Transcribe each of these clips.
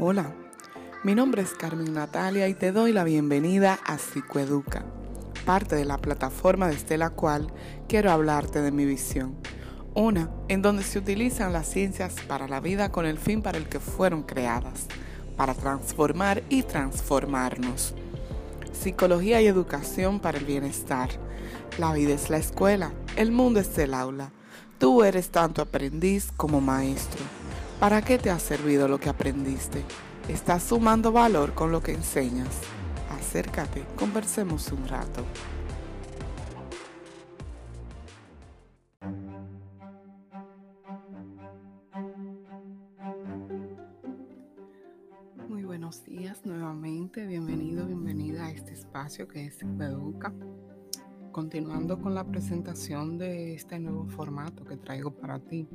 Hola, mi nombre es Carmen Natalia y te doy la bienvenida a Psicoeduca, parte de la plataforma desde la cual quiero hablarte de mi visión. Una en donde se utilizan las ciencias para la vida con el fin para el que fueron creadas, para transformar y transformarnos. Psicología y educación para el bienestar. La vida es la escuela, el mundo es el aula. Tú eres tanto aprendiz como maestro. ¿Para qué te ha servido lo que aprendiste? ¿Estás sumando valor con lo que enseñas? Acércate, conversemos un rato. Muy buenos días nuevamente, bienvenido, bienvenida a este espacio que es Educa continuando con la presentación de este nuevo formato que traigo para ti.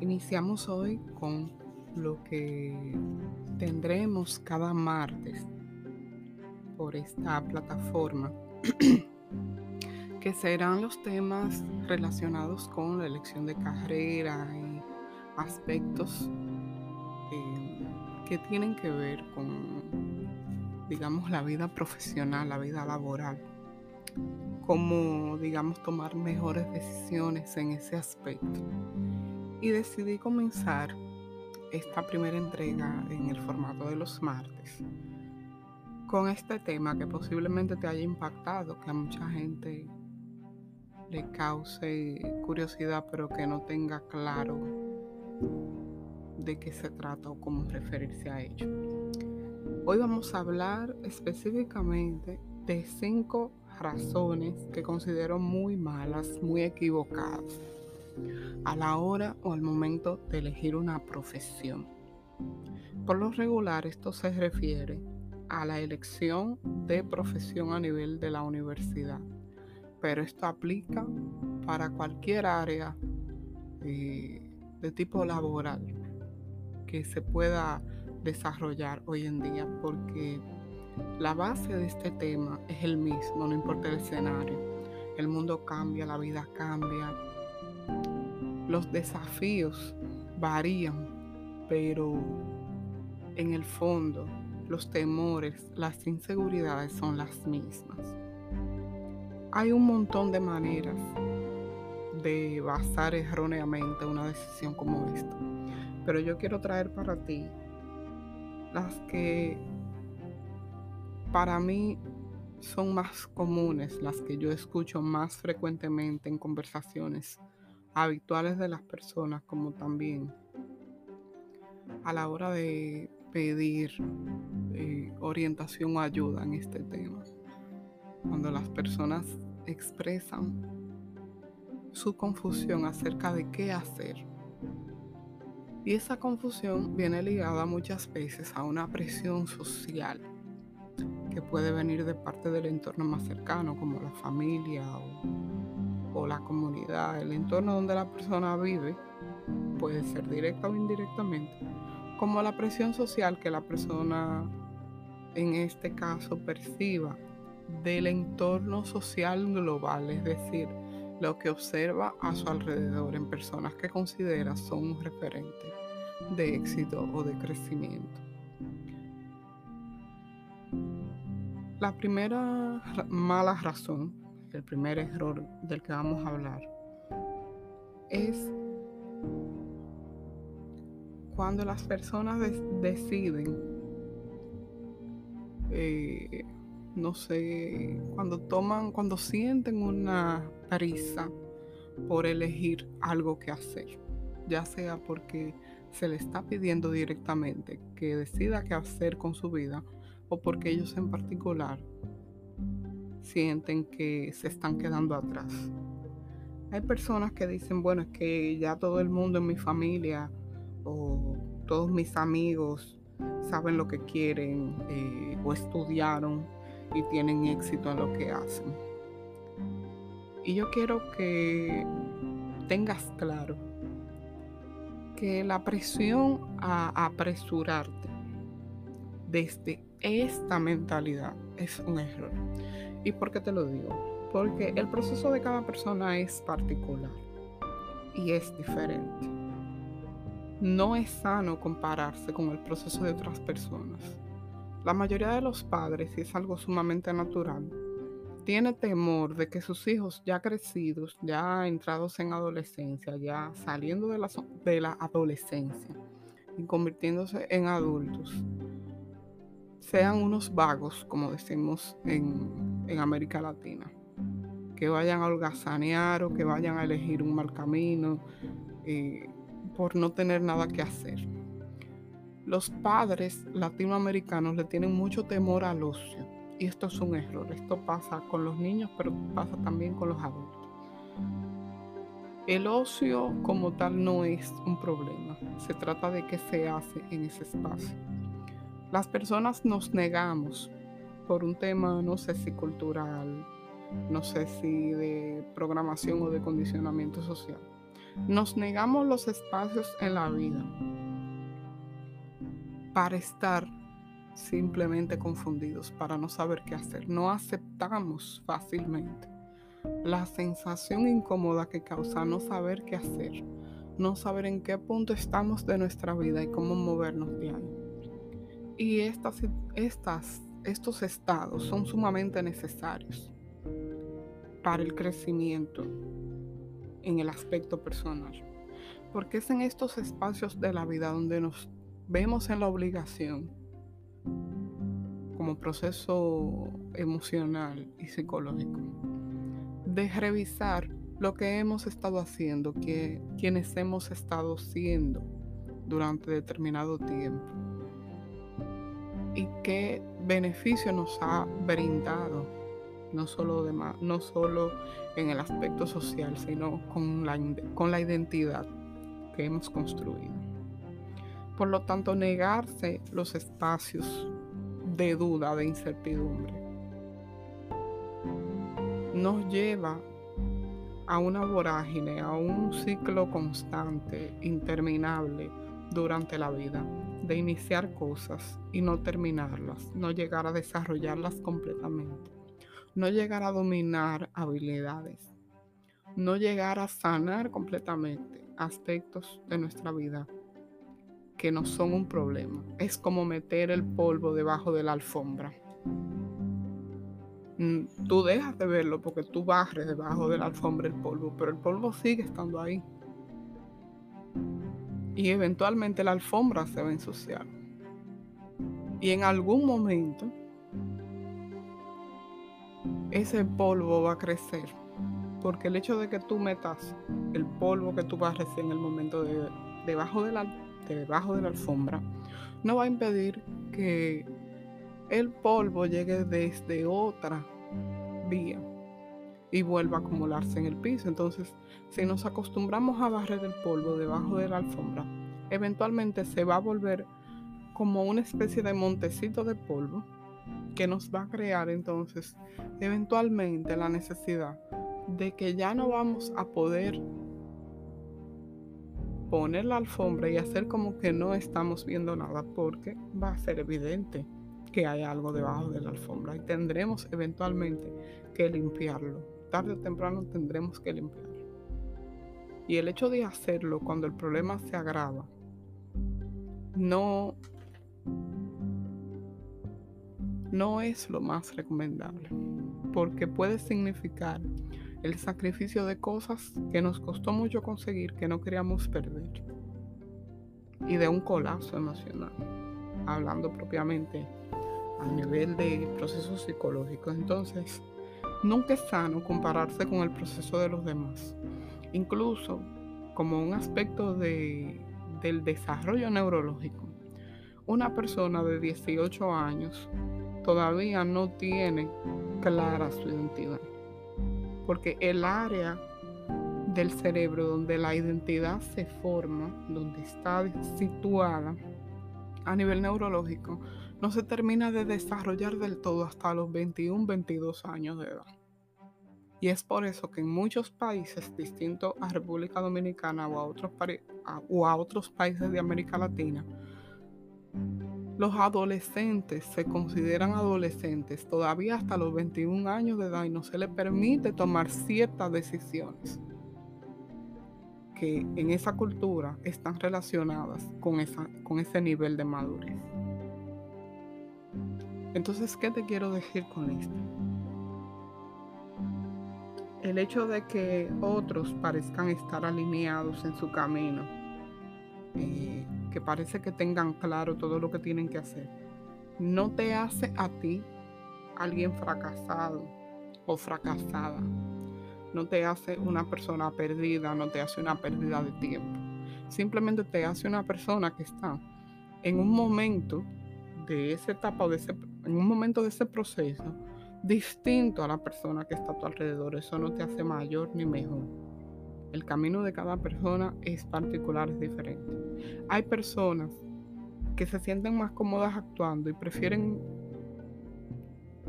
Iniciamos hoy con lo que tendremos cada martes por esta plataforma, que serán los temas relacionados con la elección de carrera y aspectos eh, que tienen que ver con, digamos, la vida profesional, la vida laboral cómo, digamos, tomar mejores decisiones en ese aspecto. Y decidí comenzar esta primera entrega en el formato de los martes con este tema que posiblemente te haya impactado, que a mucha gente le cause curiosidad, pero que no tenga claro de qué se trata o cómo referirse a ello. Hoy vamos a hablar específicamente de cinco razones que considero muy malas, muy equivocadas a la hora o al momento de elegir una profesión. Por lo regular esto se refiere a la elección de profesión a nivel de la universidad, pero esto aplica para cualquier área eh, de tipo laboral que se pueda desarrollar hoy en día, porque la base de este tema es el mismo, no importa el escenario. El mundo cambia, la vida cambia, los desafíos varían, pero en el fondo los temores, las inseguridades son las mismas. Hay un montón de maneras de basar erróneamente una decisión como esta, pero yo quiero traer para ti las que para mí son más comunes, las que yo escucho más frecuentemente en conversaciones habituales de las personas, como también a la hora de pedir eh, orientación o ayuda en este tema. Cuando las personas expresan su confusión acerca de qué hacer. Y esa confusión viene ligada muchas veces a una presión social que puede venir de parte del entorno más cercano, como la familia la comunidad, el entorno donde la persona vive, puede ser directa o indirectamente, como la presión social que la persona en este caso perciba del entorno social global, es decir, lo que observa a su alrededor en personas que considera son un referente de éxito o de crecimiento. La primera mala razón, el primer error del que vamos a hablar, es cuando las personas deciden, eh, no sé, cuando toman, cuando sienten una prisa por elegir algo que hacer, ya sea porque se le está pidiendo directamente que decida qué hacer con su vida, o porque ellos en particular sienten que se están quedando atrás. Hay personas que dicen, bueno, es que ya todo el mundo en mi familia o todos mis amigos saben lo que quieren eh, o estudiaron y tienen éxito en lo que hacen. Y yo quiero que tengas claro que la presión a apresurarte desde esta mentalidad es un error. ¿Y por qué te lo digo? Porque el proceso de cada persona es particular y es diferente. no es sano compararse con el proceso de otras personas. La mayoría de los padres, y es algo sumamente natural, tiene temor de que sus hijos ya crecidos, ya entrados en adolescencia, ya saliendo de la, de la adolescencia y convirtiéndose en adultos, sean unos vagos, como decimos en, en América Latina, que vayan a holgazanear o que vayan a elegir un mal camino eh, por no tener nada que hacer. Los padres latinoamericanos le tienen mucho temor al ocio y esto es un error. Esto pasa con los niños, pero pasa también con los adultos. El ocio como tal no es un problema. Se trata de qué se hace en ese espacio. Las personas nos negamos por un tema, no sé si cultural, no sé si de programación o de condicionamiento social. Nos negamos los espacios en la vida para estar simplemente confundidos, para no saber qué hacer. No aceptamos fácilmente la sensación incómoda que causa no saber qué hacer, no saber en qué punto estamos de nuestra vida y cómo movernos de ahí. Y estas, estas, estos estados son sumamente necesarios para el crecimiento en el aspecto personal. Porque es en estos espacios de la vida donde nos vemos en la obligación, como proceso emocional y psicológico, de revisar lo que hemos estado haciendo, que quienes hemos estado siendo durante determinado tiempo y qué beneficio nos ha brindado, no solo, de, no solo en el aspecto social, sino con la, con la identidad que hemos construido. Por lo tanto, negarse los espacios de duda, de incertidumbre, nos lleva a una vorágine, a un ciclo constante, interminable durante la vida, de iniciar cosas y no terminarlas, no llegar a desarrollarlas completamente, no llegar a dominar habilidades, no llegar a sanar completamente aspectos de nuestra vida que no son un problema. Es como meter el polvo debajo de la alfombra. Mm, tú dejas de verlo porque tú barres debajo de la alfombra el polvo, pero el polvo sigue estando ahí. Y eventualmente la alfombra se va a ensuciar. Y en algún momento ese polvo va a crecer. Porque el hecho de que tú metas el polvo que tú barres en el momento de, debajo de la debajo de la alfombra, no va a impedir que el polvo llegue desde otra vía y vuelva a acumularse en el piso. Entonces, si nos acostumbramos a barrer el polvo debajo de la alfombra, eventualmente se va a volver como una especie de montecito de polvo que nos va a crear entonces eventualmente la necesidad de que ya no vamos a poder poner la alfombra y hacer como que no estamos viendo nada porque va a ser evidente que hay algo debajo de la alfombra y tendremos eventualmente que limpiarlo. Tarde o temprano tendremos que limpiarlo. Y el hecho de hacerlo cuando el problema se agrava no no es lo más recomendable porque puede significar el sacrificio de cosas que nos costó mucho conseguir, que no queríamos perder, y de un colapso emocional, hablando propiamente a nivel de procesos psicológicos. Entonces, nunca es sano compararse con el proceso de los demás, incluso como un aspecto de, del desarrollo neurológico. Una persona de 18 años todavía no tiene clara su identidad porque el área del cerebro donde la identidad se forma, donde está situada a nivel neurológico, no se termina de desarrollar del todo hasta los 21, 22 años de edad. Y es por eso que en muchos países distintos a República Dominicana o a otros, países de América Latina, los adolescentes se consideran adolescentes todavía hasta los 21 años de edad y no se les permite tomar ciertas decisiones que en esa cultura están relacionadas con ese nivel de madurez. Entonces, ¿qué te quiero decir con esto? El hecho de que otros parezcan estar alineados en su camino, que parece que tengan claro todo lo que tienen que hacer, no te hace a ti alguien fracasado o fracasada. No te hace una persona perdida, no te hace una pérdida de tiempo. Simplemente te hace una persona que está en un momento de esa etapa o de ese, en un momento de ese proceso distinto a la persona que está a tu alrededor. Eso no te hace mayor ni mejor. El camino de cada persona es particular, es diferente. Hay personas que se sienten más cómodas actuando y prefieren,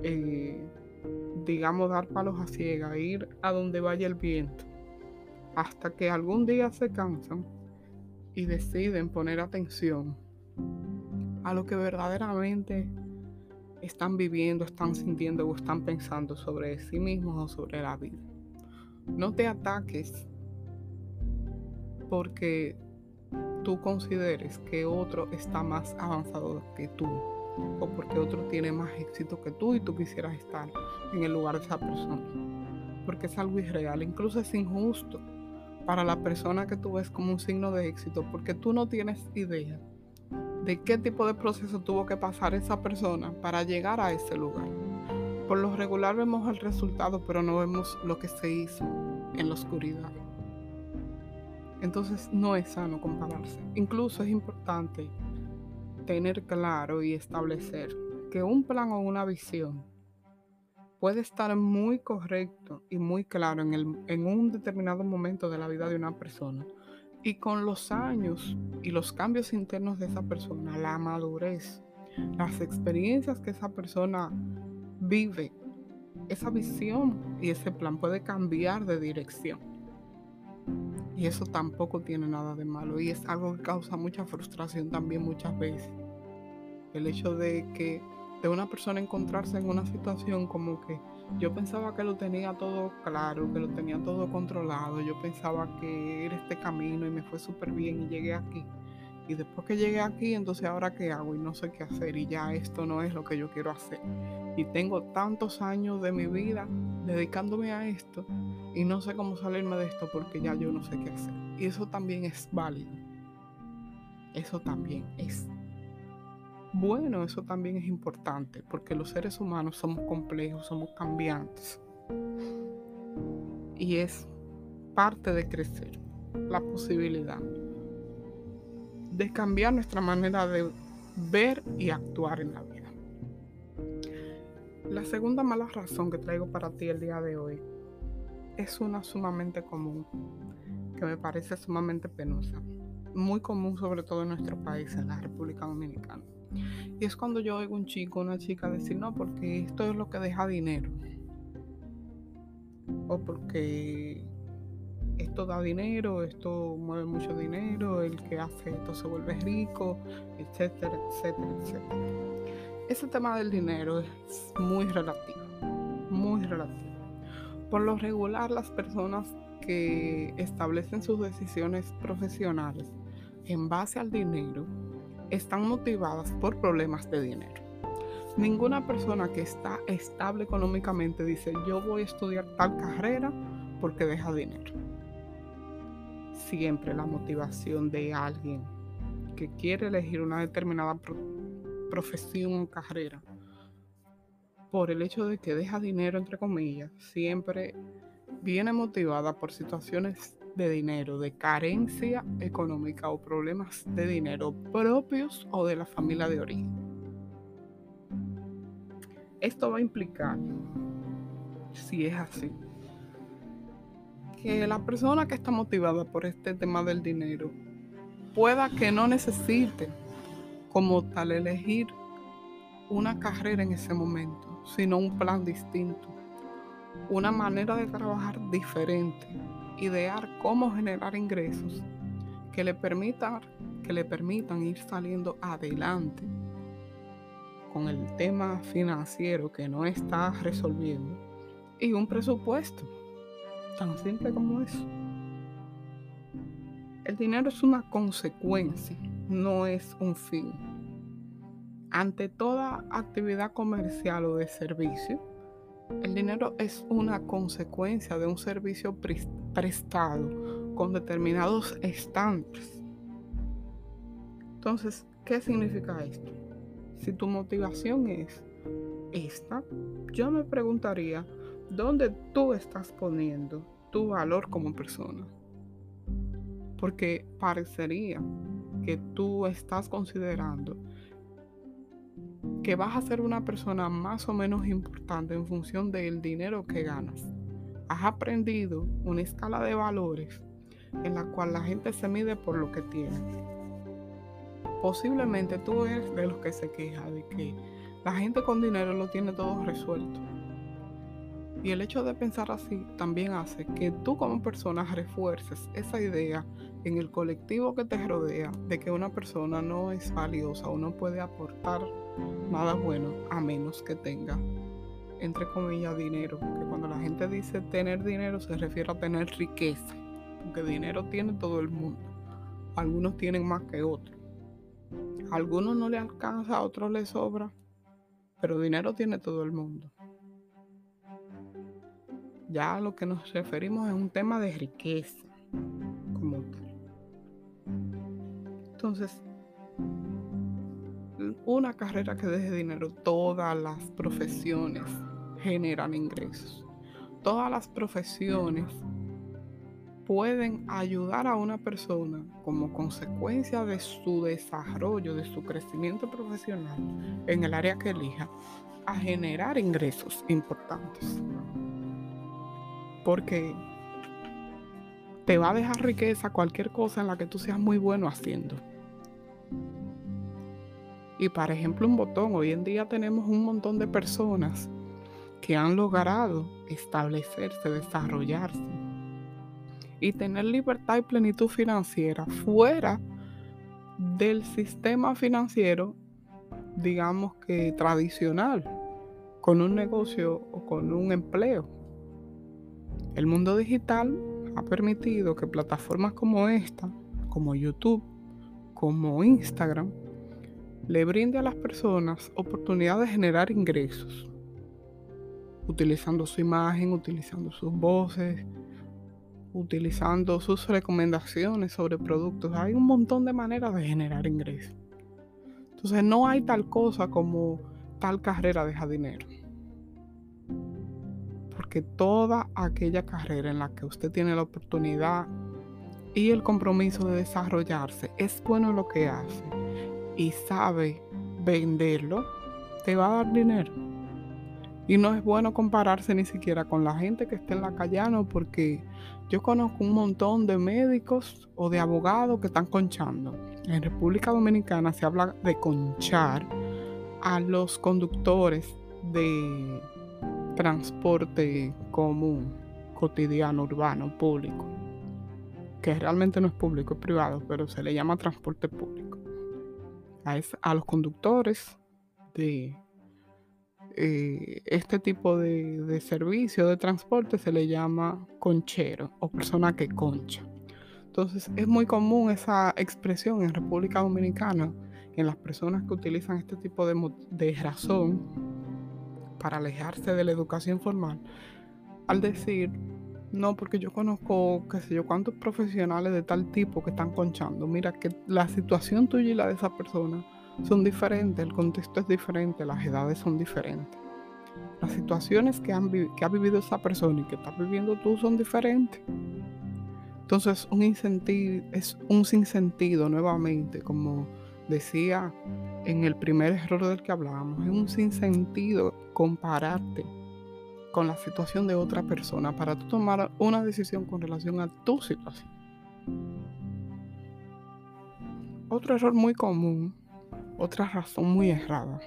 eh, digamos, dar palos a ciegas, ir a donde vaya el viento, hasta que algún día se cansan y deciden poner atención a lo que verdaderamente están viviendo, están sintiendo o están pensando sobre sí mismos o sobre la vida. No te ataques porque tú consideres que otro está más avanzado que tú o porque otro tiene más éxito que tú y tú quisieras estar en el lugar de esa persona. Porque es algo irreal, incluso es injusto para la persona que tú ves como un signo de éxito porque tú no tienes idea de qué tipo de proceso tuvo que pasar esa persona para llegar a ese lugar. Por lo regular vemos el resultado, pero no vemos lo que se hizo en la oscuridad. Entonces no es sano compararse. Incluso es importante tener claro y establecer que un plan o una visión puede estar muy correcto y muy claro en, el, en un determinado momento de la vida de una persona. Y con los años y los cambios internos de esa persona, la madurez, las experiencias que esa persona vive, esa visión y ese plan puede cambiar de dirección. Y eso tampoco tiene nada de malo y es algo que causa mucha frustración también muchas veces. El hecho de que de una persona encontrarse en una situación como que yo pensaba que lo tenía todo claro, que lo tenía todo controlado, yo pensaba que era este camino y me fue súper bien y llegué aquí. Y después que llegué aquí, entonces ahora qué hago y no sé qué hacer y ya esto no es lo que yo quiero hacer. Y tengo tantos años de mi vida dedicándome a esto y no sé cómo salirme de esto porque ya yo no sé qué hacer. Y eso también es válido. Eso también es bueno, eso también es importante porque los seres humanos somos complejos, somos cambiantes. Y es parte de crecer la posibilidad de cambiar nuestra manera de ver y actuar en la vida. La segunda mala razón que traigo para ti el día de hoy es una sumamente común, que me parece sumamente penosa, muy común sobre todo en nuestro país, en la República Dominicana. Y es cuando yo oigo un chico, una chica decir, no, porque esto es lo que deja dinero. O porque esto da dinero, esto mueve mucho dinero, el que hace esto se vuelve rico, etcétera, etcétera, etcétera. Ese tema del dinero es muy relativo, muy relativo. Por lo regular, las personas que establecen sus decisiones profesionales en base al dinero están motivadas por problemas de dinero. Ninguna persona que está estable económicamente dice yo voy a estudiar tal carrera porque deja dinero. Siempre la motivación de alguien que quiere elegir una determinada profesión o carrera por el hecho de que deja dinero, entre comillas, siempre viene motivada por situaciones de dinero, de carencia económica o problemas de dinero propios o de la familia de origen. Esto va a implicar, si es así, que la persona que está motivada por este tema del dinero pueda que no necesite como tal elegir una carrera en ese momento, sino un plan distinto, una manera de trabajar diferente, idear cómo generar ingresos que le permitan, que le permitan ir saliendo adelante con el tema financiero que no está resolviendo y un presupuesto tan simple como eso. El dinero es una consecuencia, no es un fin. Ante toda actividad comercial o de servicio, el dinero es una consecuencia de un servicio prestado con determinados estándares. Entonces, ¿qué significa esto? Si tu motivación es esta, yo me preguntaría, ¿dónde tú estás poniendo tu valor como persona? Porque parecería que tú estás considerando que vas a ser una persona más o menos importante en función del dinero que ganas. Has aprendido una escala de valores en la cual la gente se mide por lo que tiene. Posiblemente tú eres de los que se queja de que la gente con dinero lo tiene todo resuelto. Y el hecho de pensar así también hace que tú como persona refuerces esa idea en el colectivo que te rodea de que una persona no es valiosa o no puede aportar nada bueno a menos que tenga, entre comillas, dinero. Que cuando la gente dice tener dinero se refiere a tener riqueza, porque dinero tiene todo el mundo. Algunos tienen más que otros. Algunos no le alcanza, a otros le sobra, pero dinero tiene todo el mundo. Ya a lo que nos referimos es un tema de riqueza como tal. Entonces, una carrera que deje dinero, todas las profesiones generan ingresos. Todas las profesiones pueden ayudar a una persona como consecuencia de su desarrollo, de su crecimiento profesional en el área que elija, a generar ingresos importantes. Porque te va a dejar riqueza cualquier cosa en la que tú seas muy bueno haciendo. Y por ejemplo, un botón, hoy en día tenemos un montón de personas que han logrado establecerse, desarrollarse y tener libertad y plenitud financiera fuera del sistema financiero, digamos que tradicional, con un negocio o con un empleo. El mundo digital ha permitido que plataformas como esta, como YouTube, como Instagram, le brinde a las personas oportunidad de generar ingresos, utilizando su imagen, utilizando sus voces, utilizando sus recomendaciones sobre productos. Hay un montón de maneras de generar ingresos. Entonces no hay tal cosa como tal carrera deja dinero. Porque toda aquella carrera en la que usted tiene la oportunidad y el compromiso de desarrollarse es bueno lo que hace y sabe venderlo, te va a dar dinero. Y no es bueno compararse ni siquiera con la gente que está en la calle, no, porque yo conozco un montón de médicos o de abogados que están conchando. En República Dominicana se habla de conchar a los conductores de transporte común, cotidiano, urbano, público, que realmente no es público, es privado, pero se le llama transporte público. A, a los conductores de eh, este tipo de, servicio de transporte se le llama conchero o persona que concha. Entonces es muy común esa expresión en República Dominicana en las personas que utilizan este tipo de, de razón para alejarse de la educación formal al decir, no, porque yo conozco, qué sé yo, cuántos profesionales de tal tipo que están conchando. Mira que la situación tuya y la de esa persona son diferentes, el contexto es diferente, las edades son diferentes. Las situaciones que, han, que ha vivido esa persona y que estás viviendo tú son diferentes. Entonces un incentivo, es un sinsentido nuevamente, como decía en el primer error del que hablábamos, es un sinsentido compararte con la situación de otra persona para tú tomar una decisión con relación a tu situación. Otro error muy común otra razón muy errada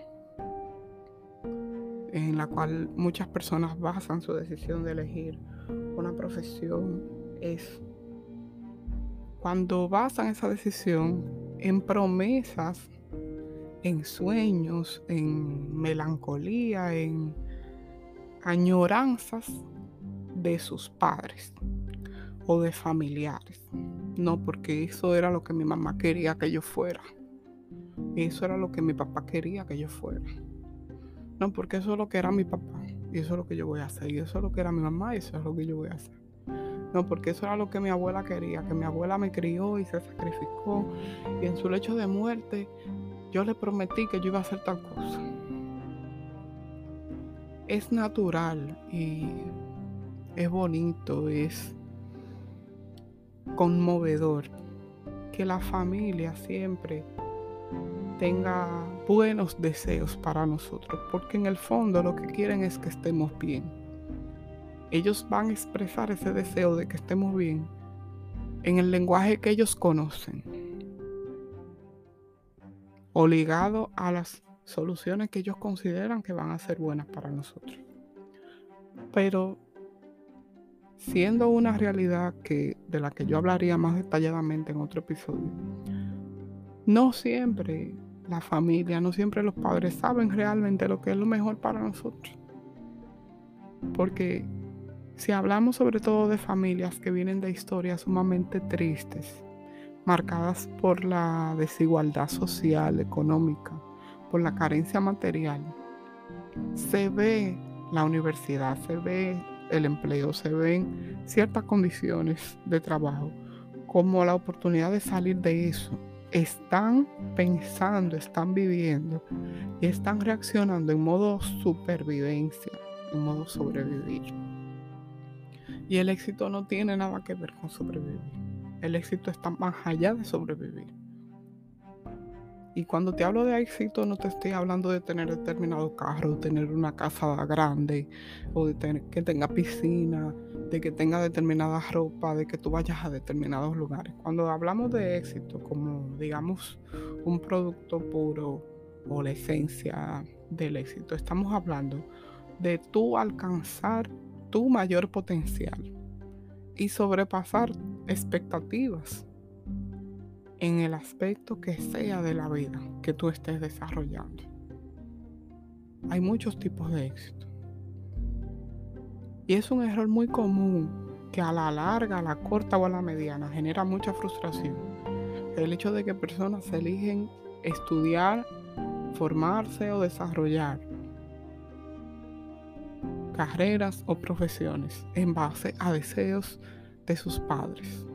en la cual muchas personas basan su decisión de elegir una profesión es cuando basan esa decisión en promesas, en sueños, en melancolía, en añoranzas de sus padres o de familiares. No, porque eso era lo que mi mamá quería que yo fuera. Eso era lo que mi papá quería que yo fuera. No, porque eso es lo que era mi papá. Y eso es lo que yo voy a hacer. Y eso es lo que era mi mamá. Y eso es lo que yo voy a hacer. No, porque eso era lo que mi abuela quería. Que mi abuela me crió y se sacrificó. Y en su lecho de muerte yo le prometí que yo iba a hacer tal cosa. Es natural y es bonito, es conmovedor que la familia siempre tenga buenos deseos para nosotros, porque en el fondo lo que quieren es que estemos bien. Ellos van a expresar ese deseo de que estemos bien en el lenguaje que ellos conocen o ligado a las soluciones que ellos consideran que van a ser buenas para nosotros. Pero siendo una realidad que, de la que yo hablaría más detalladamente en otro episodio, no siempre la familia, no siempre los padres saben realmente lo que es lo mejor para nosotros. Porque si hablamos sobre todo de familias que vienen de historias sumamente tristes, marcadas por la desigualdad social, económica, por la carencia material, se ve la universidad, se ve el empleo, se ven ciertas condiciones de trabajo como la oportunidad de salir de eso. Están pensando, están viviendo y están reaccionando en modo supervivencia, en modo sobrevivir. Y el éxito no tiene nada que ver con sobrevivir. El éxito está más allá de sobrevivir. Y cuando te hablo de éxito, no te estoy hablando de tener determinado carro, tener una casa grande, o de tener, que tenga piscina, de que tenga determinada ropa, de que tú vayas a determinados lugares. Cuando hablamos de éxito, como digamos un producto puro o la esencia del éxito, estamos hablando de tú alcanzar tu mayor potencial y sobrepasar expectativas en el aspecto que sea de la vida que tú estés desarrollando. Hay muchos tipos de éxito. Y es un error muy común que a la larga, a la corta o a la mediana genera mucha frustración. El hecho de que personas eligen estudiar, formarse o desarrollar carreras o profesiones en base a deseos de sus padres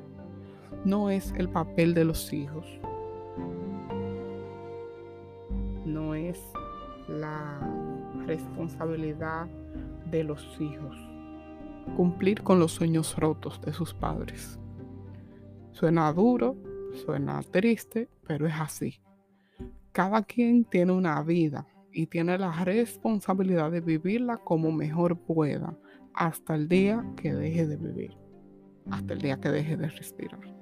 no es el papel de los hijos. No es la responsabilidad de los hijos cumplir con los sueños rotos de sus padres. Suena duro, suena triste, pero es así. Cada quien tiene una vida y tiene la responsabilidad de vivirla como mejor pueda hasta el día que deje de vivir, hasta el día que deje de respirar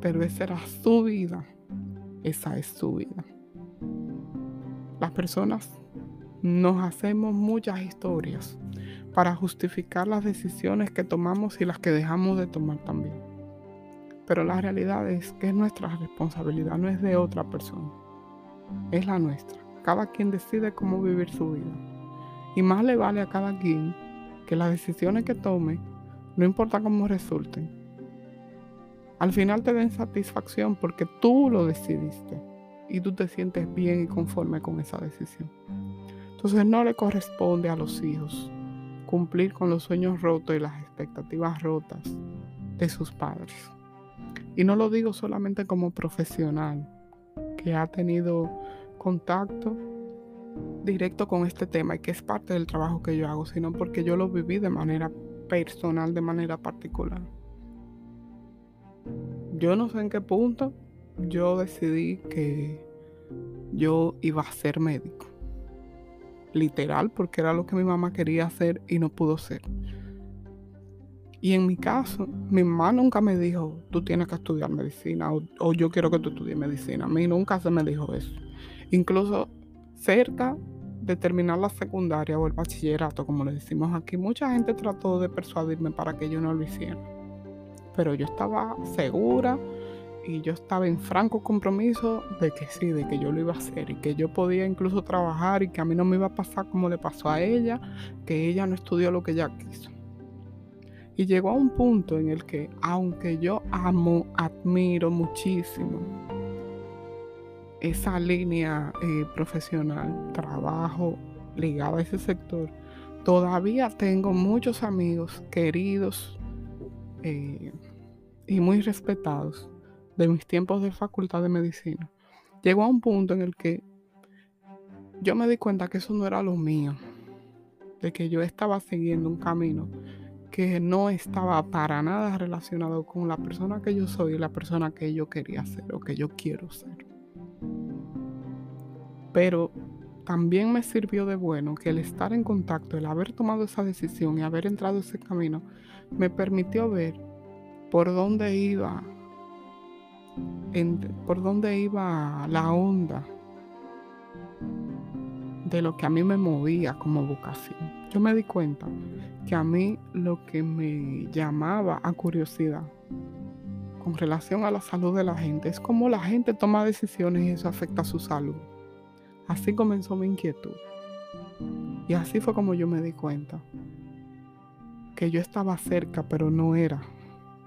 pero esa era su vida. Esa es su vida. Las personas nos hacemos muchas historias para justificar las decisiones que tomamos y las que dejamos de tomar también. Pero la realidad es que es nuestra responsabilidad, no es de otra persona. Es la nuestra. Cada quien decide cómo vivir su vida. Y más le vale a cada quien que las decisiones que tome, no importa cómo resulten, al final te den satisfacción porque tú lo decidiste y tú te sientes bien y conforme con esa decisión. Entonces no le corresponde a los hijos cumplir con los sueños rotos y las expectativas rotas de sus padres. Y no lo digo solamente como profesional que ha tenido contacto directo con este tema y que es parte del trabajo que yo hago, sino porque yo lo viví de manera personal, de manera particular yo no sé en qué punto yo decidí que yo iba a ser médico. Literal, porque era lo que mi mamá quería hacer y no pudo ser. Y en mi caso, mi mamá nunca me dijo, tú tienes que estudiar medicina o, yo quiero que tú estudies medicina. A mí nunca se me dijo eso. Incluso cerca de terminar la secundaria o el bachillerato, como le decimos aquí, mucha gente trató de persuadirme para que yo no lo hiciera pero yo estaba segura y yo estaba en franco compromiso de que sí, de que yo lo iba a hacer y que yo podía incluso trabajar y que a mí no me iba a pasar como le pasó a ella, que ella no estudió lo que ella quiso. Y llegó a un punto en el que, aunque yo amo, admiro muchísimo esa línea eh, profesional, trabajo ligado a ese sector, todavía tengo muchos amigos queridos eh, y muy respetados de mis tiempos de facultad de medicina. Llegó a un punto en el que yo me di cuenta que eso no era lo mío, de que yo estaba siguiendo un camino que no estaba para nada relacionado con la persona que yo soy y la persona que yo quería ser o que yo quiero ser. Pero también me sirvió de bueno que el estar en contacto, el haber tomado esa decisión y haber entrado ese camino, me permitió ver por dónde iba, por dónde iba la onda de lo que a mí me movía como vocación. Yo me di cuenta que a mí lo que me llamaba a curiosidad con relación a la salud de la gente es cómo la gente toma decisiones y eso afecta a su salud. Así comenzó mi inquietud. Y así fue como yo me di cuenta que yo estaba cerca, pero no era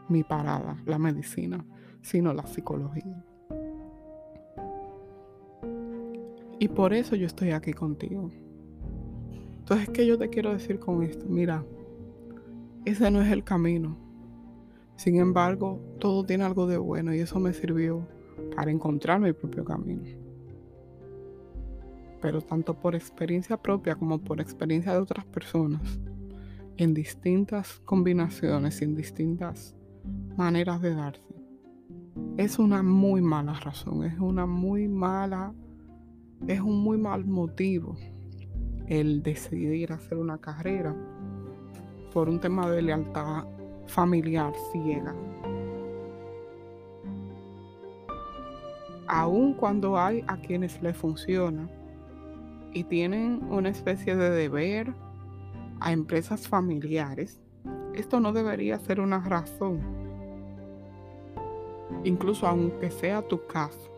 mi parada, la medicina, sino la psicología. Y por eso yo estoy aquí contigo. Entonces, ¿qué yo te quiero decir con esto? Mira, ese no es el camino. Sin embargo, todo tiene algo de bueno y eso me sirvió para encontrar mi propio camino. Pero tanto por experiencia propia como por experiencia de otras personas, en distintas combinaciones en distintas maneras de darse, es una muy mala razón, es una muy mala es un muy mal motivo el decidir hacer una carrera por un tema de lealtad familiar ciega. Aun cuando hay a quienes le funciona y tienen una especie de deber a empresas familiares, esto no debería ser una razón, incluso aunque sea tu caso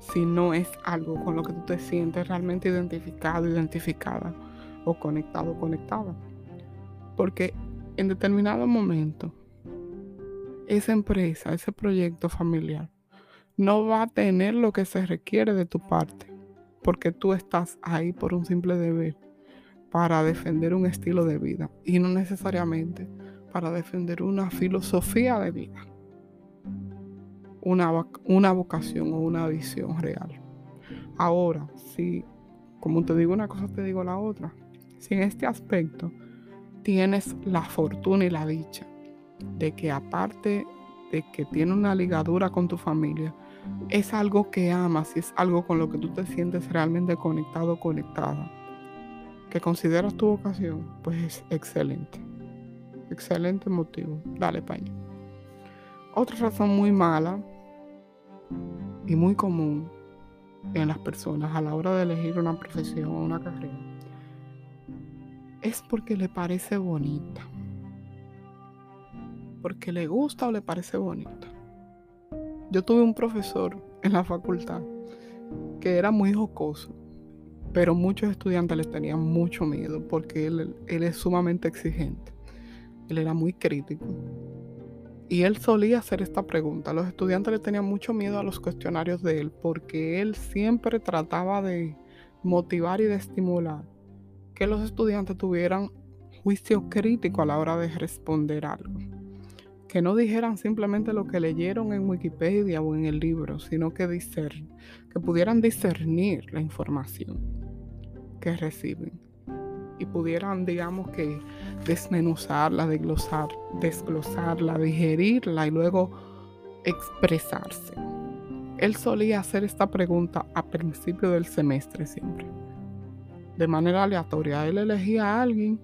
si no es algo con lo que tú te sientes realmente identificado, identificada o conectado, conectada. Porque en determinado momento, esa empresa, ese proyecto familiar, no va a tener lo que se requiere de tu parte, porque tú estás ahí por un simple deber, para defender un estilo de vida y no necesariamente para defender una filosofía de vida una, una vocación o una visión real. Ahora, si, como te digo una cosa, te digo la otra, si en este aspecto tienes la fortuna y la dicha de que aparte de que tiene una ligadura con tu familia, es algo que amas y es algo con lo que tú te sientes realmente conectado conectada, que consideras tu vocación, pues es excelente. Excelente motivo. Dale, paño. Otra razón muy mala y muy común en las personas a la hora de elegir una profesión o una carrera es porque le parece bonita. Porque le gusta o le parece bonita. Yo tuve un profesor en la facultad que era muy jocoso, pero muchos estudiantes le tenían mucho miedo porque él, es sumamente exigente. Él era muy crítico y él solía hacer esta pregunta. Los estudiantes le tenían mucho miedo a los cuestionarios de él porque él siempre trataba de motivar y de estimular que los estudiantes tuvieran juicio crítico a la hora de responder algo. Que no dijeran simplemente lo que leyeron en Wikipedia o en el libro, sino que, que pudieran discernir la información que reciben y pudieran, digamos que, desmenuzarla, desglosar, desglosarla, digerirla y luego expresarse. Él solía hacer esta pregunta a principio del semestre siempre. De manera aleatoria, él elegía a alguien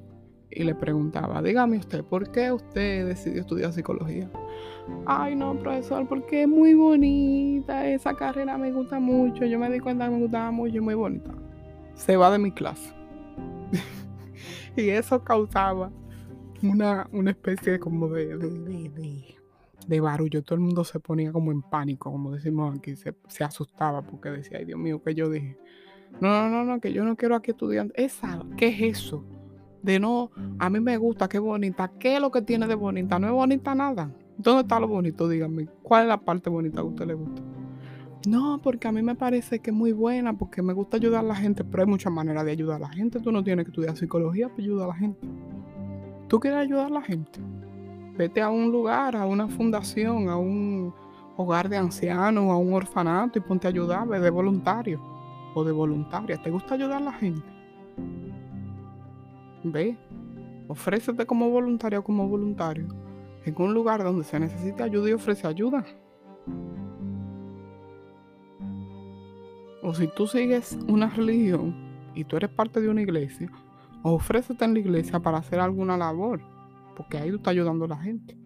y le preguntaba, dígame usted, ¿por qué usted decidió estudiar psicología? Ay, no, profesor, porque es muy bonita, esa carrera me gusta mucho, yo me di cuenta que me gustaba mucho muy bonita. Se va de mi clase. y eso causaba una, especie como de, de, barullo. Todo el mundo se ponía como en pánico, como decimos aquí, se, asustaba porque decía, ay Dios mío, que yo dije. No, no, no, no, que yo no quiero aquí estudiantes. Esa, ¿qué es eso? De no, a mí me gusta, qué bonita. ¿Qué es lo que tiene de bonita? No es bonita nada. ¿Dónde está lo bonito? Dígame. ¿Cuál es la parte bonita que a usted le gusta? No, porque a mí me parece que es muy buena, porque me gusta ayudar a la gente, pero hay muchas maneras de ayudar a la gente. Tú no tienes que estudiar psicología para ayudar a la gente. ¿Tú quieres ayudar a la gente? Vete a un lugar, a una fundación, a un hogar de ancianos, a un orfanato y ponte a ayudar de voluntario o de voluntaria. ¿Te gusta ayudar a la gente? Ve, ofrécete como voluntario o como voluntario en un lugar donde se necesite ayuda y ofrece ayuda. O si tú sigues una religión y tú eres parte de una iglesia, ofrécete en la iglesia para hacer alguna labor, porque ahí tú estás ayudando a la gente.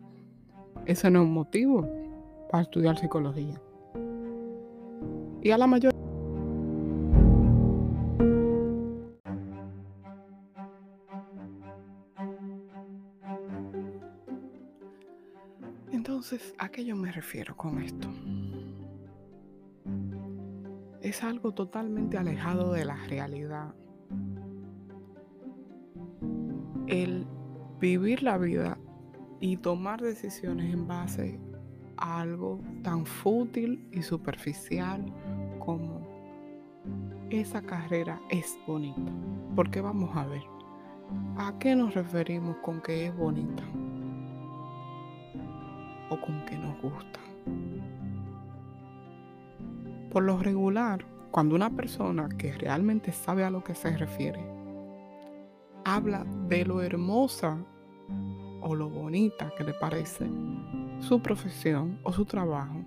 Ese no es un motivo para estudiar psicología. Y a la mayoría Entonces, ¿a qué yo me refiero con esto? Es algo totalmente alejado de la realidad. El vivir la vida y tomar decisiones en base a algo tan fútil y superficial como esa carrera es bonita. Porque vamos a ver, ¿a qué nos referimos con que es bonita? O con que nos gusta. Por lo regular, cuando una persona que realmente sabe a lo que se refiere habla de lo hermosa o lo bonita que le parece su profesión o su trabajo,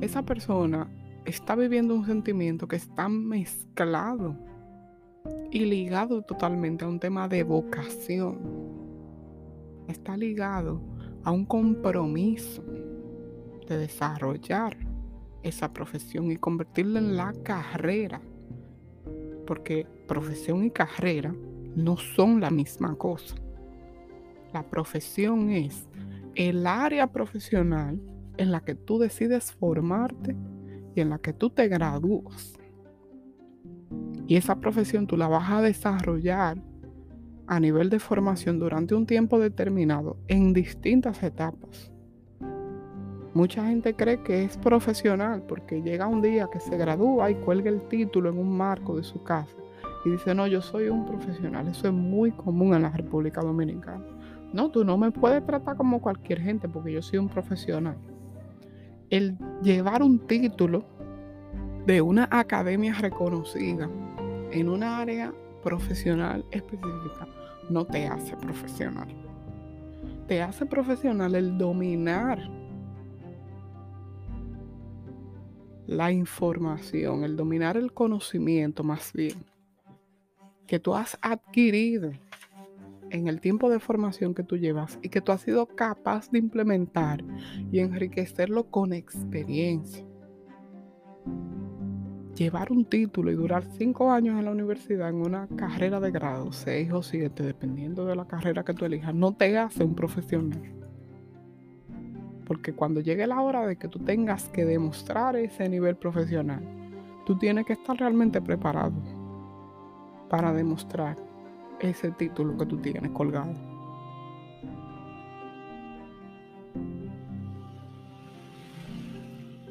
esa persona está viviendo un sentimiento que está mezclado y ligado totalmente a un tema de vocación. Está ligado a un compromiso de desarrollar esa profesión y convertirla en la carrera. Porque profesión y carrera no son la misma cosa. La profesión es el área profesional en la que tú decides formarte y en la que tú te gradúas. Y esa profesión tú la vas a desarrollar a nivel de formación durante un tiempo determinado en distintas etapas. Mucha gente cree que es profesional porque llega un día que se gradúa y cuelga el título en un marco de su casa y dice, no, yo soy un profesional. Eso es muy común en la República Dominicana. No, tú no me puedes tratar como cualquier gente porque yo soy un profesional. El llevar un título de una academia reconocida en un área profesional específica no te hace profesional. Te hace profesional el dominar la información, el dominar el conocimiento más bien, que tú has adquirido en el tiempo de formación que tú llevas y que tú has sido capaz de implementar y enriquecerlo con experiencia. Llevar un título y durar cinco años en la universidad en una carrera de grado, seis o siete, dependiendo de la carrera que tú elijas, no te hace un profesional. Porque cuando llegue la hora de que tú tengas que demostrar ese nivel profesional, tú tienes que estar realmente preparado para demostrar ese título que tú tienes colgado.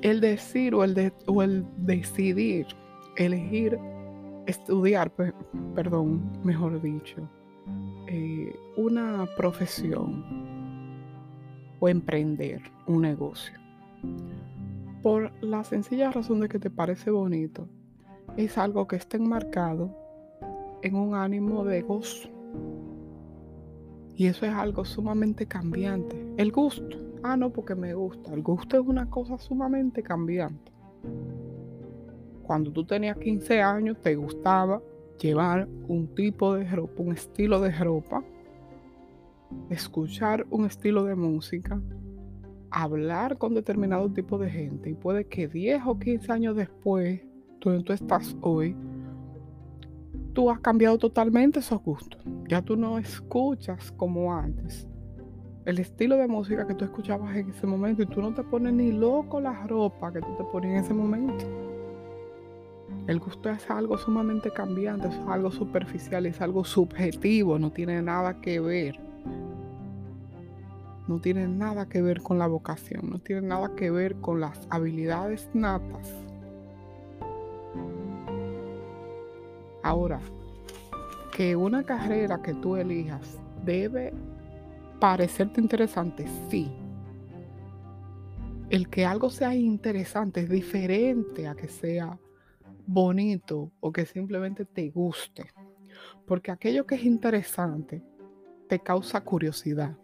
El decir o el, o el decidir, elegir estudiar, perdón, mejor dicho, eh, una profesión o emprender un negocio. Por la sencilla razón de que te parece bonito, es algo que está enmarcado en un ánimo de gozo. Y eso es algo sumamente cambiante. El gusto. Ah, no, porque me gusta. El gusto es una cosa sumamente cambiante. Cuando tú tenías 15 años, te gustaba llevar un tipo de ropa, un estilo de ropa escuchar un estilo de música, hablar con determinado tipo de gente y puede que 10 o 15 años después, donde tú estás hoy, tú has cambiado totalmente esos gustos. Ya tú no escuchas como antes. El estilo de música que tú escuchabas en ese momento y tú no te pones ni loco la ropa que tú te pones en ese momento. El gusto es algo sumamente cambiante, es algo superficial, es algo subjetivo, no tiene nada que ver. No tiene nada que ver con la vocación, no tiene nada que ver con las habilidades natas. Ahora, que una carrera que tú elijas debe parecerte interesante, sí. El que algo sea interesante es diferente a que sea bonito o que simplemente te guste. Porque aquello que es interesante te causa curiosidad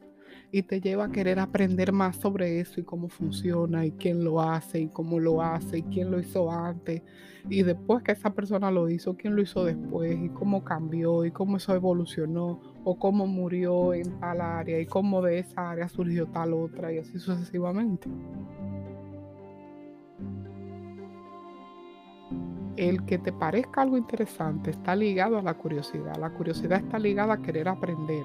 y te lleva a querer aprender más sobre eso y cómo funciona y quién lo hace y cómo lo hace y quién lo hizo antes y después que esa persona lo hizo, quién lo hizo después y cómo cambió y cómo eso evolucionó o cómo murió en tal área y cómo de esa área surgió tal otra y así sucesivamente. El que te parezca algo interesante está ligado a la curiosidad. La curiosidad está ligada a querer aprender.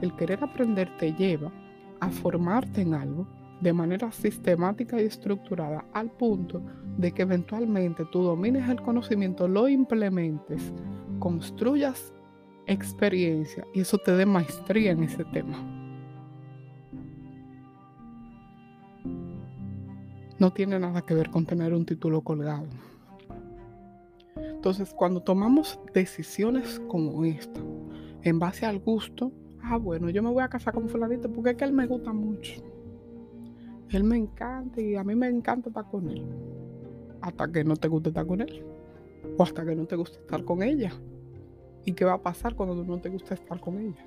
El querer aprender te lleva a formarte en algo de manera sistemática y estructurada al punto de que eventualmente tú domines el conocimiento, lo implementes, construyas experiencia y eso te dé maestría en ese tema. No tiene nada que ver con tener un título colgado. Entonces, cuando tomamos decisiones como esta, en base al gusto, ah, bueno, yo me voy a casar con fulanito porque es que él me gusta mucho. Él me encanta y a mí me encanta estar con él. Hasta que no te guste estar con él. O hasta que no te guste estar con ella. ¿Y qué va a pasar cuando no te gusta estar con ella?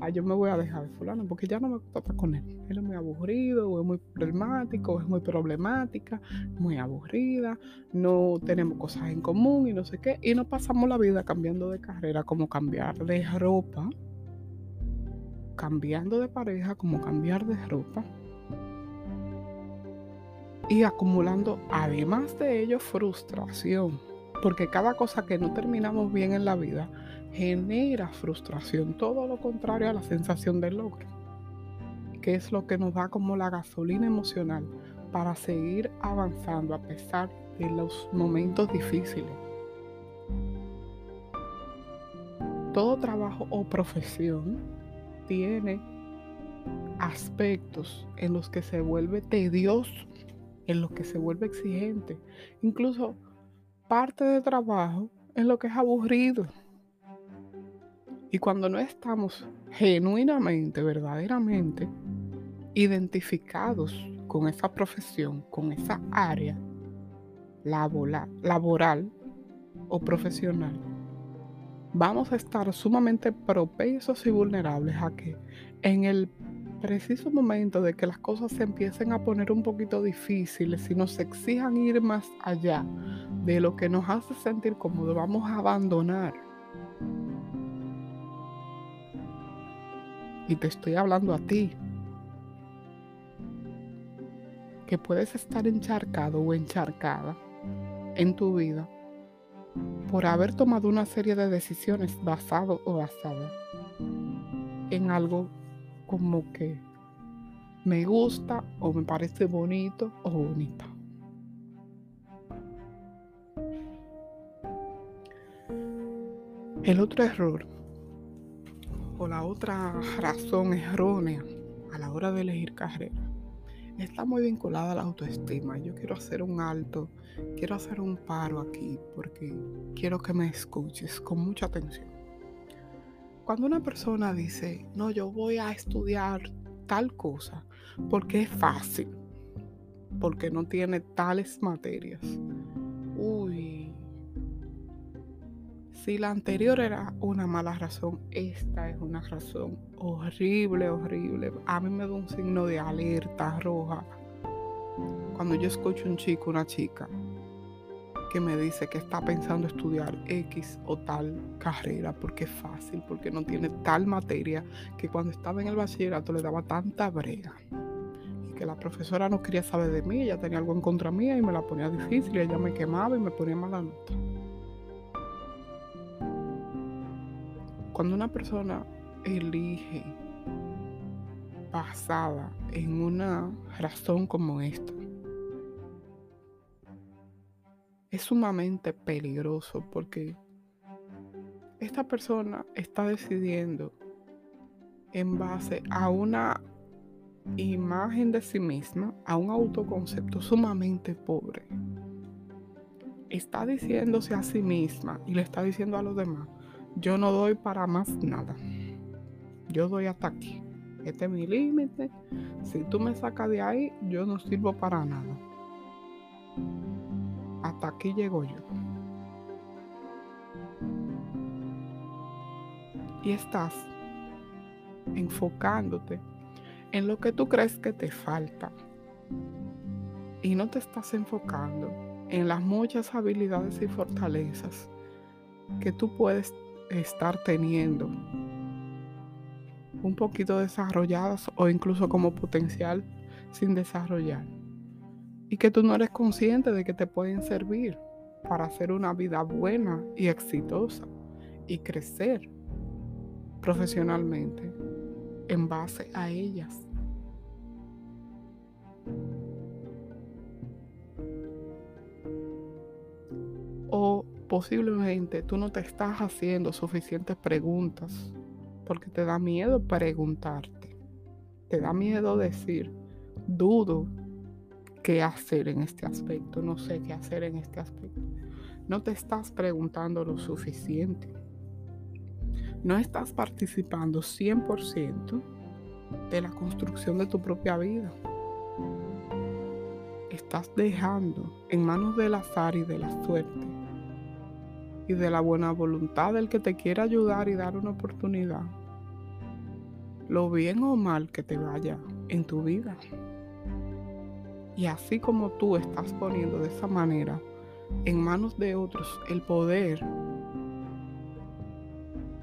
Ah, yo me voy a dejar de fulano porque ya no me gusta estar con él. Él es muy aburrido, o es muy problemático, es muy problemática, muy aburrida, no tenemos cosas en común y no sé qué. Y no pasamos la vida cambiando de carrera, como cambiar de ropa, cambiando de pareja como cambiar de ropa. Y acumulando además de ello frustración, porque cada cosa que no terminamos bien en la vida genera frustración, todo lo contrario a la sensación de logro, que es lo que nos da como la gasolina emocional para seguir avanzando a pesar de los momentos difíciles. Todo trabajo o profesión tiene aspectos en los que se vuelve tedioso, en los que se vuelve exigente, incluso parte de trabajo en lo que es aburrido. Y cuando no estamos genuinamente, verdaderamente identificados con esa profesión, con esa área laboral o profesional, vamos a estar sumamente propensos y vulnerables a que en el preciso momento de que las cosas se empiecen a poner un poquito difíciles y nos exijan ir más allá de lo que nos hace sentir cómodo, vamos a abandonar. Y te estoy hablando a ti, que puedes estar encharcado o encharcada en tu vida por haber tomado una serie de decisiones basado o basada en algo como que me gusta o me parece bonito o bonita. El otro error o la otra razón errónea a la hora de elegir carrera está muy vinculada a la autoestima. Yo quiero hacer un alto, quiero hacer un paro aquí porque quiero que me escuches con mucha atención. Cuando una persona dice, no, yo voy a estudiar tal cosa porque es fácil, porque no tiene tales materias. Uy, si la anterior era una mala razón, esta es una razón horrible, horrible. A mí me da un signo de alerta roja cuando yo escucho un chico, una chica, que me dice que está pensando estudiar X o tal carrera porque es fácil, porque no tiene tal materia que cuando estaba en el bachillerato le daba tanta brega. Y que la profesora no quería saber de mí, ella tenía algo en contra mía y me la ponía difícil, y ella me quemaba y me ponía mala nota. Cuando una persona elige basada en una razón como esta, es sumamente peligroso porque esta persona está decidiendo en base a una imagen de sí misma, a un autoconcepto sumamente pobre. Está diciéndose a sí misma y le está diciendo a los demás, yo no doy para más nada. Yo doy hasta aquí. Este es mi límite. Si tú me sacas de ahí, yo no sirvo para nada. Hasta aquí llego yo. Y estás enfocándote en lo que tú crees que te falta. Y no te estás enfocando en las muchas habilidades y fortalezas que tú puedes estar teniendo un poquito desarrolladas o incluso como potencial sin desarrollar. Y que tú no eres consciente de que te pueden servir para hacer una vida buena y exitosa y crecer profesionalmente en base a ellas. O posiblemente tú no te estás haciendo suficientes preguntas porque te da miedo preguntarte. Te da miedo decir, dudo qué hacer en este aspecto, no sé qué hacer en este aspecto. No te estás preguntando lo suficiente no estás participando 100% de la construcción de tu propia vida. Estás dejando en manos del azar y de la suerte y de la buena voluntad del que te quiere ayudar y dar una oportunidad, lo bien o mal que te vaya en tu vida. Y así como tú estás poniendo de esa manera en manos de otros el poder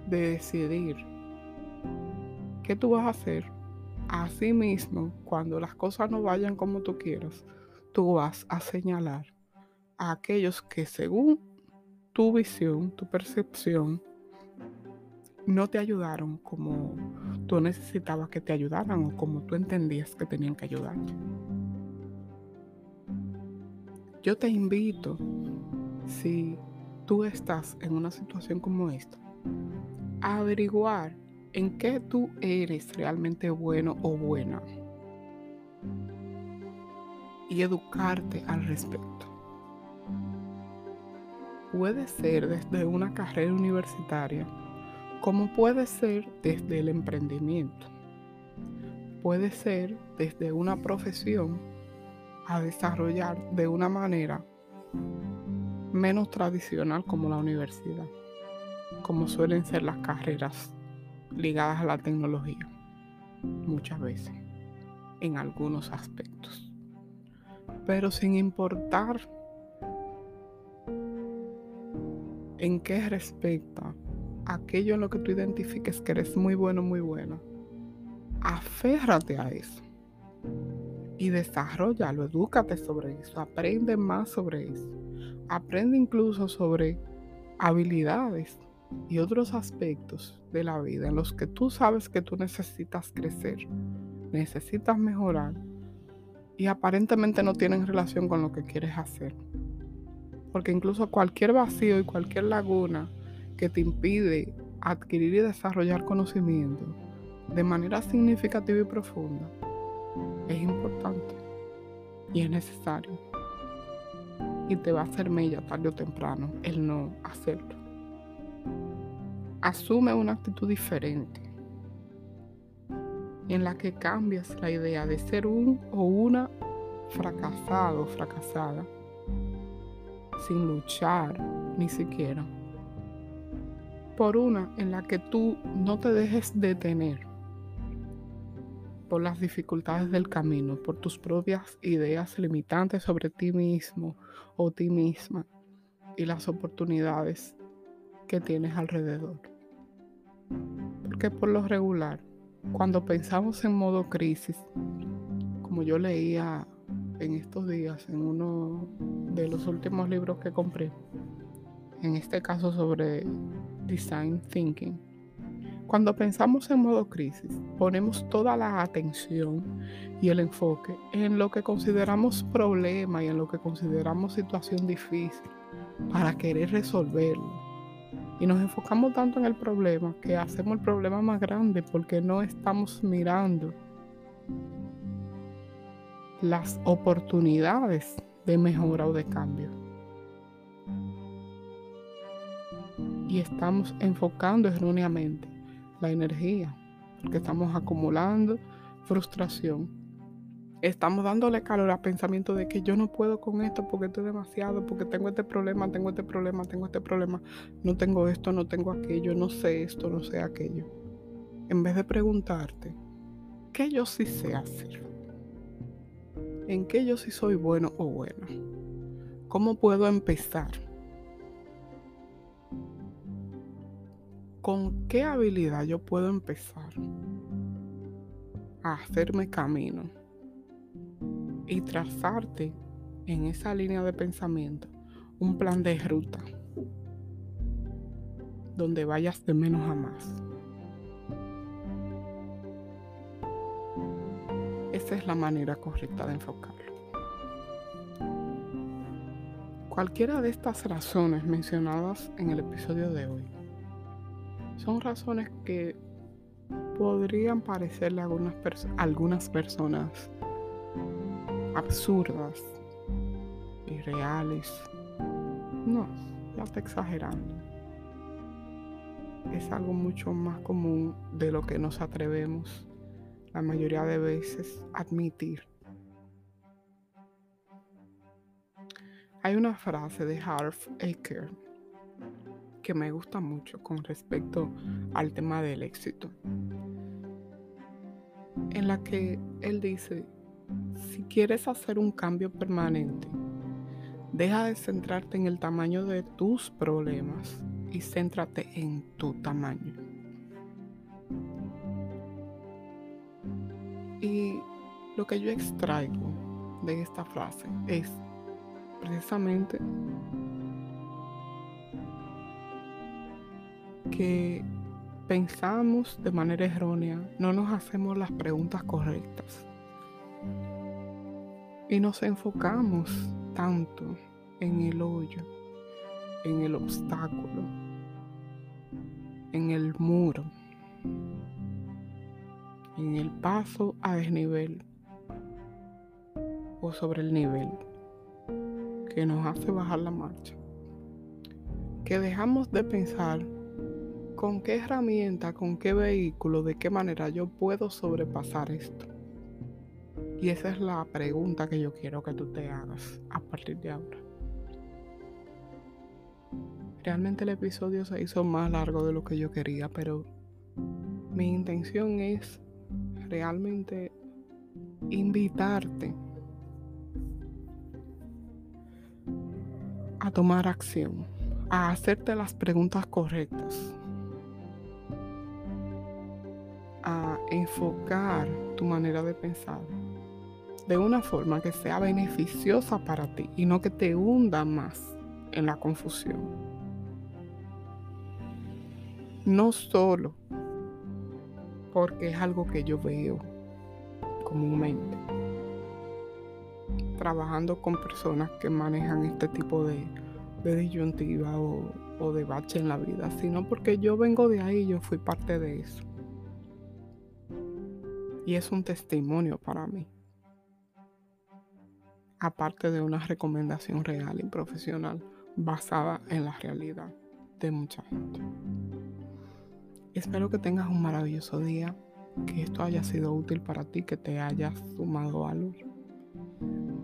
de decidir qué tú vas a hacer, así mismo, cuando las cosas no vayan como tú quieras, tú vas a señalar a aquellos que según tu visión, tu percepción, no te ayudaron como tú necesitabas que te ayudaran o como tú entendías que tenían que ayudarte. Yo te invito, si tú estás en una situación como esta, averiguar en qué tú eres realmente bueno o buena y educarte al respecto. Puede ser desde una carrera universitaria, como puede ser desde el emprendimiento. Puede ser desde una profesión a desarrollar de una manera menos tradicional como la universidad como suelen ser las carreras ligadas a la tecnología, muchas veces, en algunos aspectos. Pero sin importar en qué respecta aquello en lo que tú identifiques que eres muy bueno, muy buena, aférrate a eso y desarrollalo, edúcate sobre eso, aprende más sobre eso, aprende incluso sobre habilidades y otros aspectos de la vida en los que tú sabes que tú necesitas crecer, necesitas mejorar y aparentemente no tienen relación con lo que quieres hacer. Porque incluso cualquier vacío y cualquier laguna que te impide adquirir y desarrollar conocimiento de manera significativa y profunda es importante y es necesario. Y te va a hacer mella tarde o temprano el no hacerlo asume una actitud diferente en la que cambias la idea de ser un o una fracasado o fracasada sin luchar ni siquiera por una en la que tú no te dejes detener por las dificultades del camino, por tus propias ideas limitantes sobre ti mismo o ti misma y las oportunidades que tienes alrededor. Porque por lo regular, cuando pensamos en modo crisis, como yo leía en estos días en uno de los últimos libros que compré, en este caso sobre design thinking, cuando pensamos en modo crisis, ponemos toda la atención y el enfoque en lo que consideramos problema y en lo que consideramos situación difícil para querer resolverlo. Y nos enfocamos tanto en el problema que hacemos el problema más grande porque no estamos mirando las oportunidades de mejora o de cambio. Y estamos enfocando erróneamente la energía porque estamos acumulando frustración estamos dándole calor al pensamiento de que yo no puedo con esto porque esto es demasiado, porque tengo este problema, tengo este problema, tengo este problema, no tengo esto, no tengo aquello, no sé esto, no sé aquello. En vez de preguntarte, ¿qué yo sí sé hacer? ¿En qué yo sí soy bueno o buena? ¿Cómo puedo empezar? ¿Con qué habilidad yo puedo empezar a hacerme camino? y trazarte en esa línea de pensamiento un plan de ruta donde vayas de menos a más. Esa es la manera correcta de enfocarlo. Cualquiera de estas razones mencionadas en el episodio de hoy son razones que podrían parecerle a algunas, personas absurdas, irreales. No, ya está exagerando. Es algo mucho más común de lo que nos atrevemos la mayoría de veces admitir. Hay una frase de Harv Eker que me gusta mucho con respecto al tema del éxito, en la que él dice, si quieres hacer un cambio permanente, deja de centrarte en el tamaño de tus problemas y céntrate en tu tamaño. Y lo que yo extraigo de esta frase es precisamente que pensamos de manera errónea, no nos hacemos las preguntas correctas y nos enfocamos tanto en el hoyo, en el obstáculo, en el muro, en el paso a desnivel o sobre el nivel que nos hace bajar la marcha. Que dejamos de pensar con qué herramienta, con qué vehículo, de qué manera yo puedo sobrepasar esto. Y esa es la pregunta que yo quiero que tú te hagas a partir de ahora. Realmente el episodio se hizo más largo de lo que yo quería, pero mi intención es realmente invitarte a tomar acción, a hacerte las preguntas correctas, a enfocar tu manera de pensar de una forma que sea beneficiosa para ti y no que te hunda más en la confusión. No solo porque es algo que yo veo comúnmente, trabajando con personas que manejan este tipo de, disyuntiva o, o de bache en la vida, sino porque yo vengo de ahí, yo fui parte de eso. Y es un testimonio para mí aparte de una recomendación real y profesional basada en la realidad de mucha gente. Espero que tengas un maravilloso día, que esto haya sido útil para ti, que te haya sumado algo.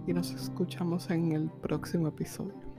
Y nos escuchamos en el próximo episodio.